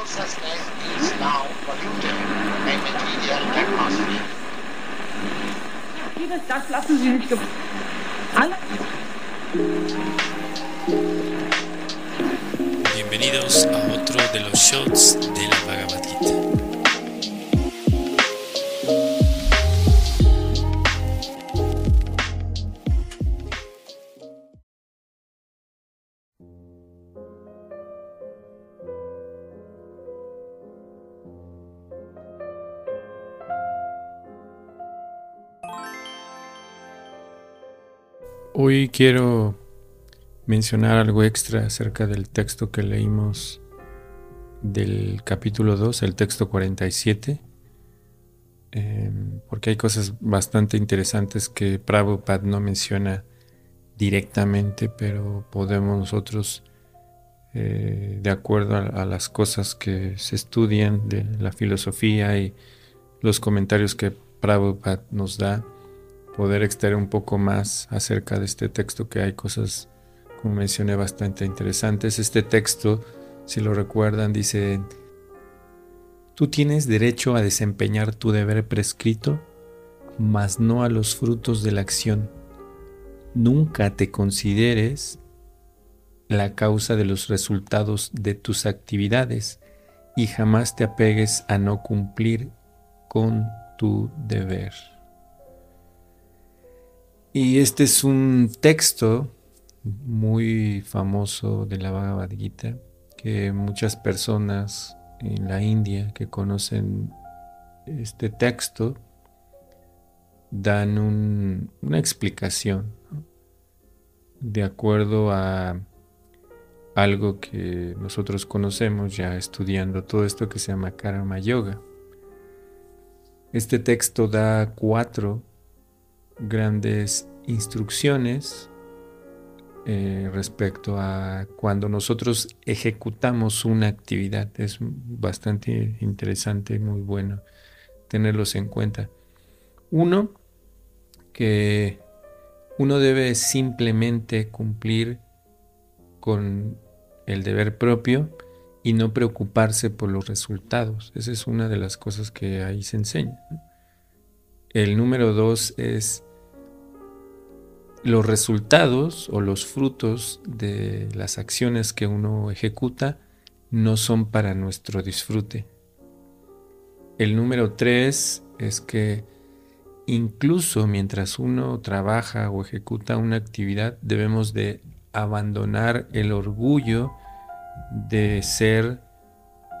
consciousness is now polluted by material atmosphere. Das lassen Sie sich ge Alle Bienvenidos a otro de los shots de la Bhagavad Gita. Hoy quiero mencionar algo extra acerca del texto que leímos del capítulo 2, el texto 47, em, porque hay cosas bastante interesantes que Prabhupada no menciona directamente, pero podemos nosotros, eh, de acuerdo a, a las cosas que se estudian de la filosofía y los comentarios que Prabhupada nos da, poder extraer un poco más acerca de este texto, que hay cosas, como mencioné, bastante interesantes. Este texto, si lo recuerdan, dice, tú tienes derecho a desempeñar tu deber prescrito, mas no a los frutos de la acción. Nunca te consideres la causa de los resultados de tus actividades y jamás te apegues a no cumplir con tu deber. Y este es un texto muy famoso de la Bhagavad Gita que muchas personas en la India que conocen este texto dan una explicación de acuerdo a algo que nosotros conocemos ya estudiando todo esto que se llama Karma Yoga. Este texto da cuatro grandes instrucciones eh, respecto a cuando nosotros ejecutamos una actividad. Es bastante interesante y muy bueno tenerlos en cuenta. Uno, que uno debe simplemente cumplir con el deber propio y no preocuparse por los resultados. Esa es una de las cosas que ahí se enseña. El número dos es los resultados o los frutos de las acciones que uno ejecuta no son para nuestro disfrute. El número tres es que incluso mientras uno trabaja o ejecuta una actividad debemos de abandonar el orgullo de ser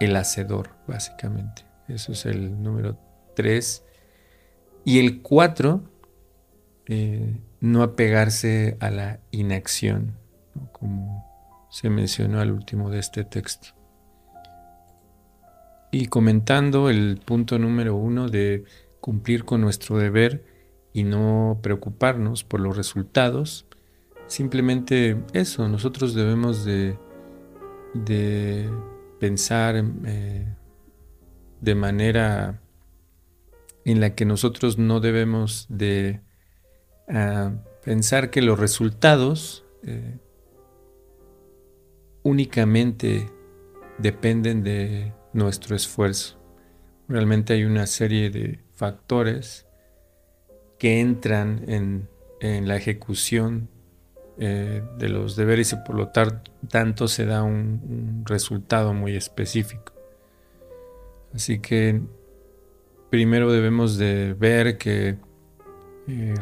el hacedor, básicamente. Eso es el número tres. Y el cuatro eh, no apegarse a la inacción, como se mencionó al último de este texto. Y comentando el punto número uno de cumplir con nuestro deber y no preocuparnos por los resultados, simplemente eso, nosotros debemos de, de pensar eh, de manera en la que nosotros no debemos de pensar que los resultados eh, únicamente dependen de nuestro esfuerzo. Realmente hay una serie de factores que entran en, la ejecución eh, de los deberes y por lo tanto se da un, un resultado muy específico. Así que primero debemos de ver que eh,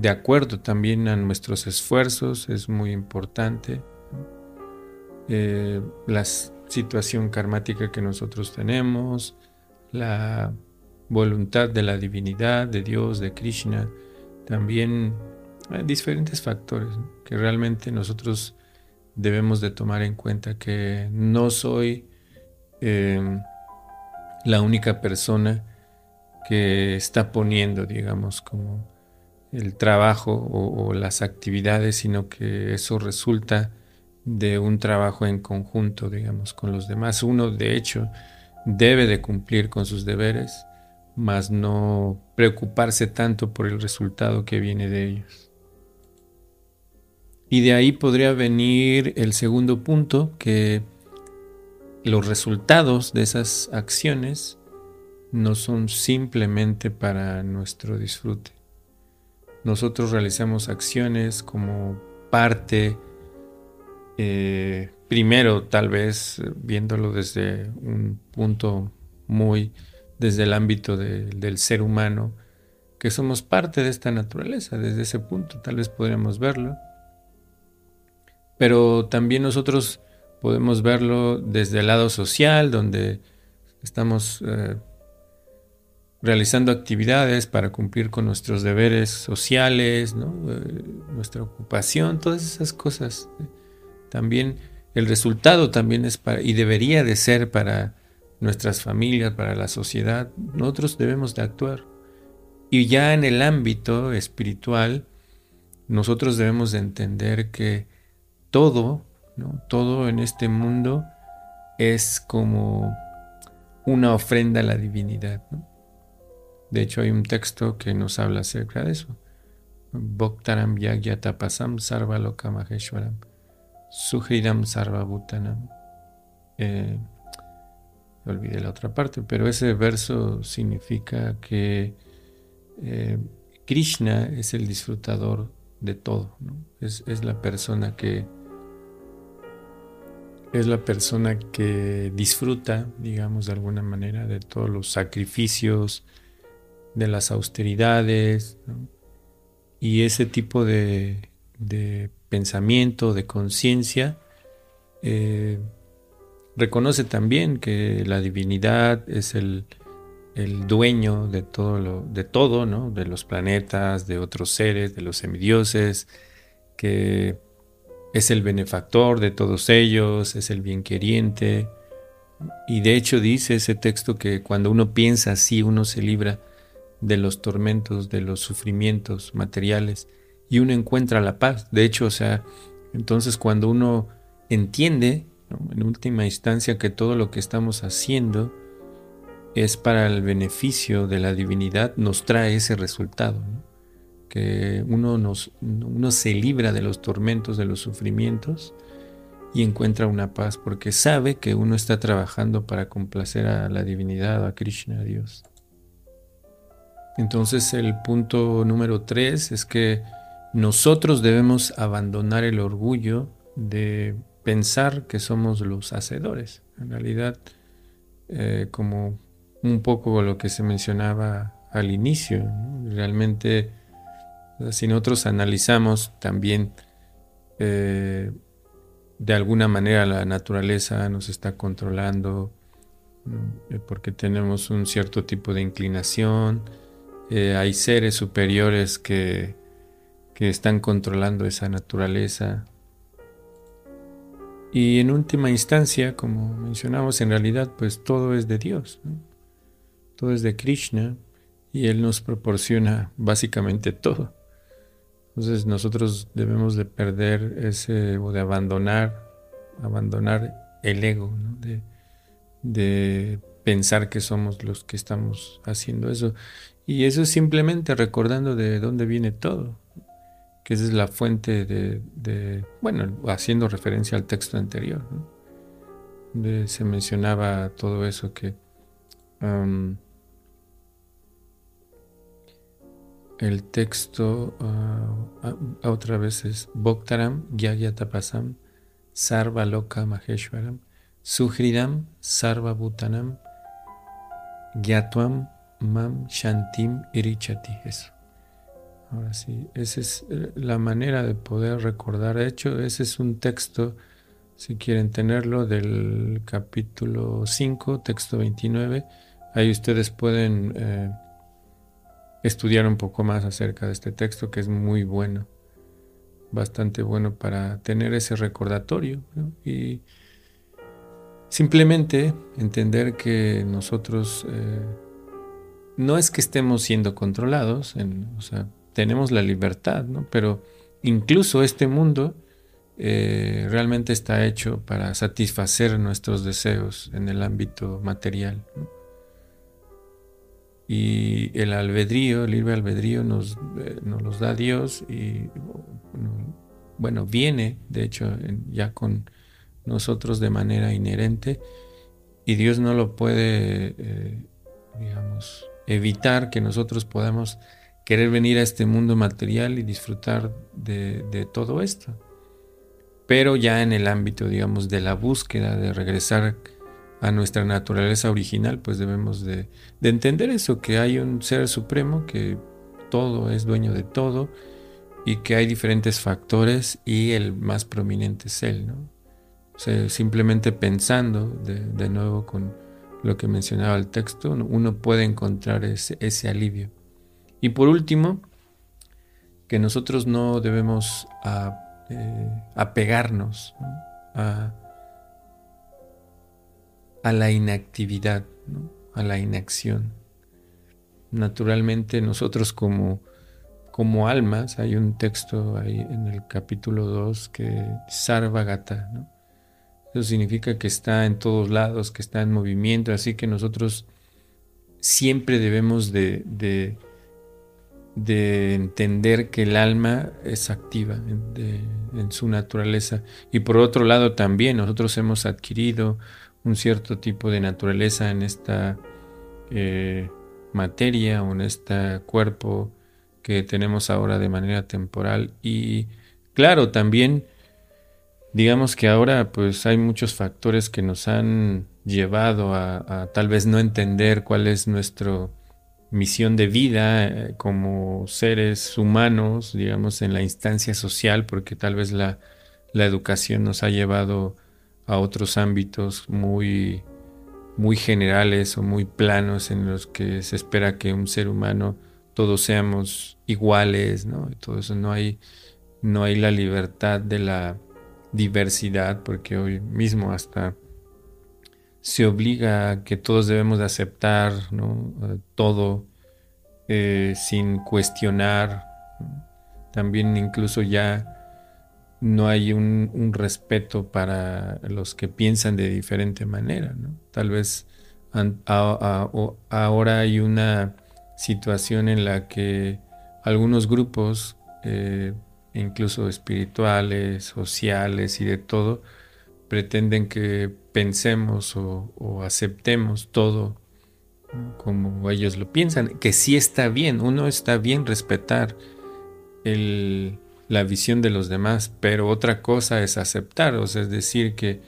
de acuerdo también a nuestros esfuerzos, es muy importante. Eh, la situación karmática que nosotros tenemos, la voluntad de la divinidad, de Dios, de Krishna, también hay diferentes factores que realmente nosotros debemos de tomar en cuenta que no soy eh, la única persona que está poniendo, digamos, como el trabajo o, las actividades, sino que eso resulta de un trabajo en conjunto, digamos, con los demás. Uno, de hecho, debe de cumplir con sus deberes, mas no preocuparse tanto por el resultado que viene de ellos. Y de ahí podría venir el segundo punto, que los resultados de esas acciones no son simplemente para nuestro disfrute. Nosotros realizamos acciones como parte, eh, primero tal vez viéndolo desde un punto muy desde el ámbito del ser humano, que somos parte de esta naturaleza, desde ese punto tal vez podríamos verlo. Pero también nosotros podemos verlo desde el lado social, donde estamos eh, realizando actividades para cumplir con nuestros deberes sociales, eh, nuestra ocupación, todas esas cosas. También el resultado también es para, y debería de ser para nuestras familias, para la sociedad. Nosotros debemos de actuar. Y ya en el ámbito espiritual, nosotros debemos de entender que todo, ¿no? todo en este mundo es como una ofrenda a la divinidad. De hecho, hay un texto que nos habla acerca de eso. Bhaktaram Yagyatapasam Sarva Lokamaheshwaram Suhiram Sarva Bhutanam. Eh, olvidé la otra parte, pero ese verso significa que eh, Krishna es el disfrutador de todo, es, la persona que es la persona que disfruta, digamos de alguna manera, de todos los sacrificios, de las austeridades, y ese tipo de, pensamiento, de conciencia, eh, reconoce también que la divinidad es el, dueño de todo, lo, de todo, ¿no? De los planetas, de otros seres, de los semidioses, que es el benefactor de todos ellos, es el bienqueriente. Y de hecho dice ese texto que cuando uno piensa así, uno se libra de los tormentos, de los sufrimientos materiales y uno encuentra la paz. De hecho, o sea, entonces cuando uno entiende en última instancia que todo lo que estamos haciendo es para el beneficio de la divinidad, nos trae ese resultado, que uno, nos, uno se libra de los tormentos, de los sufrimientos y encuentra una paz porque sabe que uno está trabajando para complacer a la divinidad, a Krishna, a Dios. Entonces el punto número tres es que nosotros debemos abandonar el orgullo de pensar que somos los hacedores. En realidad, eh, como un poco lo que se mencionaba al inicio, realmente, si nosotros analizamos también eh, de alguna manera la naturaleza nos está controlando, eh, porque tenemos un cierto tipo de inclinación, hay seres superiores que, que están controlando esa naturaleza, y en última instancia, como mencionamos, en realidad pues todo es de Dios, todo es de Krishna y Él nos proporciona básicamente todo. Entonces nosotros debemos de perder ese o de abandonar, abandonar el ego, de, de pensar que somos los que estamos haciendo eso. Y eso es simplemente recordando de dónde viene todo que esa es la fuente de, bueno, haciendo referencia al texto anterior, se mencionaba todo eso que um, el texto uh, otra vez es Bhaktaram Gyayatapasam Sarva Loka Maheshwaram Suhridam Sarva Bhutanam Gyatwam Mam Shantim Irichati. Eso. Ahora sí, esa es eh, la manera de poder recordar. De hecho, ese es un texto, si quieren tenerlo, del capítulo 5, texto 29. Ahí ustedes pueden eh, estudiar un poco más acerca de este texto, que es muy bueno, bastante bueno para tener ese recordatorio. Y simplemente entender que nosotros... Eh, no es que estemos siendo controlados, o sea, tenemos la libertad, ¿no? Pero incluso este mundo eh, realmente está hecho para satisfacer nuestros deseos en el ámbito material. Y el albedrío, el libre albedrío nos, eh, nos los da Dios y, bueno, viene, de hecho, ya con nosotros de manera inherente y Dios no lo puede, eh, digamos, evitar que nosotros podamos querer venir a este mundo material y disfrutar de, de todo esto. Pero ya en el ámbito, digamos, de la búsqueda de regresar a nuestra naturaleza original, pues debemos de, entender eso, que hay un ser supremo que todo es dueño de todo y que hay diferentes factores y el más prominente es él, ¿no? Simplemente pensando de, nuevo con lo que mencionaba el texto, uno puede encontrar ese, alivio. Y por último, que nosotros no debemos eh, apegarnos a la inactividad, a la inacción. Naturalmente nosotros como, como almas, hay un texto ahí en el capítulo 2 que Sarvagata, ¿no? Eso significa que está en todos lados, que está en movimiento, así que nosotros siempre debemos de, de, entender que el alma es activa en su naturaleza. Y por otro lado también nosotros hemos adquirido un cierto tipo de naturaleza en esta eh, materia o en este cuerpo que tenemos ahora de manera temporal. Y claro, también digamos que ahora pues hay muchos factores que nos han llevado a, tal vez no entender cuál es nuestra misión de vida eh, como seres humanos, digamos, en la instancia social, porque tal vez la, la educación nos ha llevado a otros ámbitos muy, muy generales o muy planos en los que se espera que un ser humano todos seamos iguales, ¿no? todo eso no hay, no hay la libertad de la diversidad, porque hoy mismo hasta se obliga a que todos debemos de aceptar todo eh, sin cuestionar. También incluso ya no hay un, respeto para los que piensan de diferente manera. ¿no? Tal vez ahora hay una situación en la que algunos grupos, eh, incluso espirituales, sociales y de todo, pretenden que pensemos o, aceptemos todo como ellos lo piensan, que sí está bien, uno está bien respetar la visión de los demás, pero otra cosa es aceptar, o sea, es decir que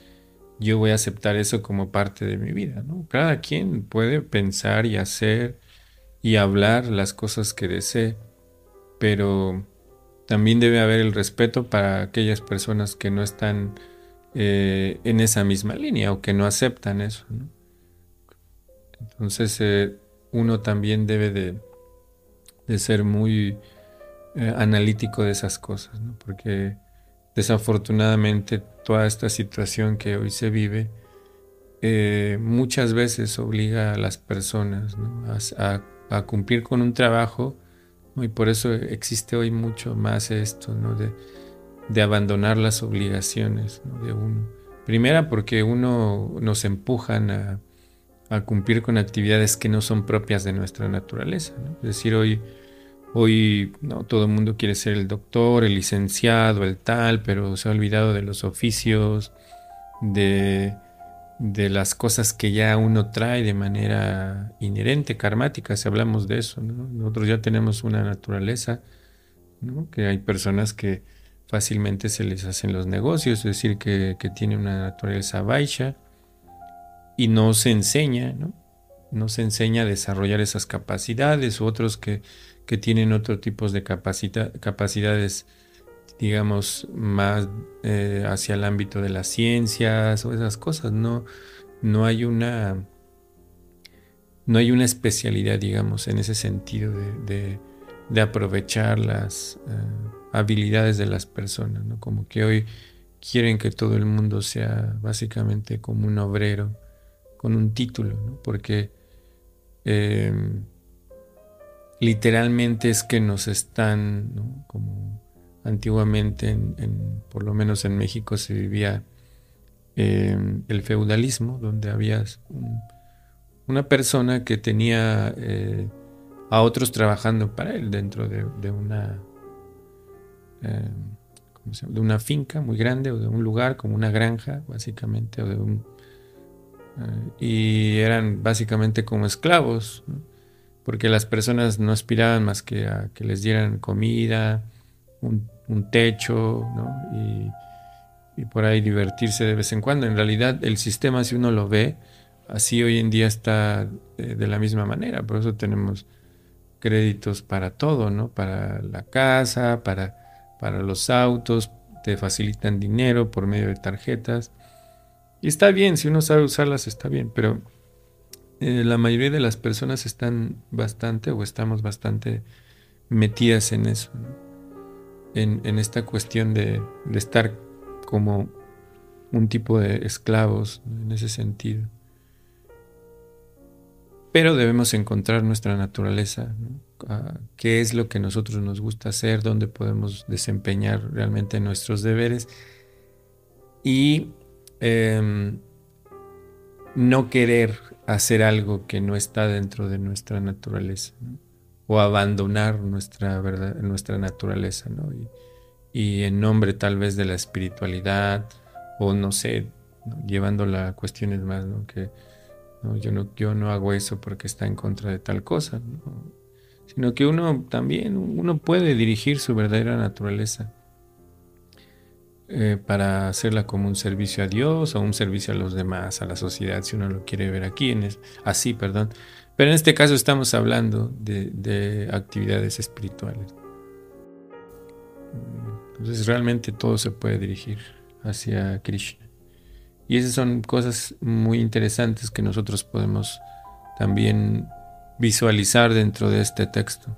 yo voy a aceptar eso como parte de mi vida, ¿no? Cada quien puede pensar y hacer y hablar las cosas que desee, pero también debe haber el respeto para aquellas personas que no están eh, en esa misma línea o que no aceptan eso, ¿no? Entonces eh, uno también debe de, ser muy eh, analítico de esas cosas, porque desafortunadamente toda esta situación que hoy se vive muchas veces obliga a las personas a, cumplir con un trabajo y por eso existe hoy mucho más esto de, de, abandonar las obligaciones de uno. Primera porque uno nos empujan a, a, cumplir con actividades que no son propias de nuestra naturaleza. Es decir, hoy Hoy no, todo el mundo quiere ser el doctor, el licenciado, el tal, pero se ha olvidado de los oficios, de, de las cosas que ya uno trae de manera inherente, karmática, si hablamos de eso. Nosotros ya tenemos una naturaleza, que hay personas que fácilmente se les hacen los negocios, es decir, que, que tienen una naturaleza baja y no se enseña, ¿no? no se enseña a desarrollar esas capacidades, u otros que que tienen otro tipo de capacidades, digamos, más eh, hacia el ámbito de las ciencias o esas cosas. No, no hay una no hay una especialidad, digamos, en ese sentido de, aprovechar las eh, habilidades de las personas, ¿no? Como que hoy quieren que todo el mundo sea básicamente como un obrero con un título, ¿no? Porque em, literalmente es que nos están, como antiguamente, en, por lo menos en México se vivía em, el feudalismo, donde había una persona que tenía eh, a otros trabajando para él dentro de, una... Em, de una finca muy grande o de un lugar como una granja, básicamente, o de un, eh, y eran básicamente como esclavos, porque las personas no aspiraban más que a que les dieran comida, un, techo, y, por ahí divertirse de vez en cuando. En realidad el sistema, si uno lo ve, así hoy en día está de, de la misma manera, por eso tenemos créditos para todo, ¿no? Para la casa, para, para los autos, te facilitan dinero por medio de tarjetas. Y está bien, si uno sabe usarlas está bien, pero eh, la mayoría de las personas están bastante o estamos bastante metidas en eso, en, esta cuestión de, estar como un tipo de esclavos en ese sentido. Pero debemos encontrar nuestra naturaleza, ah, qué es lo que nosotros nos gusta hacer, dónde podemos desempeñar realmente nuestros deberes. Y em, no querer hacer algo que no está dentro de nuestra naturaleza o abandonar nuestra, verdad, nuestra naturaleza y, en nombre tal vez de la espiritualidad o no sé, llevándola a cuestiones más que yo, no, yo no hago eso porque está en contra de tal cosa, sino que uno también uno puede dirigir su verdadera naturaleza eh, para hacerla como un servicio a Dios o un servicio a los demás, a la sociedad, si uno lo quiere ver aquí, en así, perdón. Pero en este caso estamos hablando de, de actividades espirituales. Entonces realmente todo se puede dirigir hacia Krishna. Y esas son cosas muy interesantes que nosotros podemos también visualizar dentro de este texto.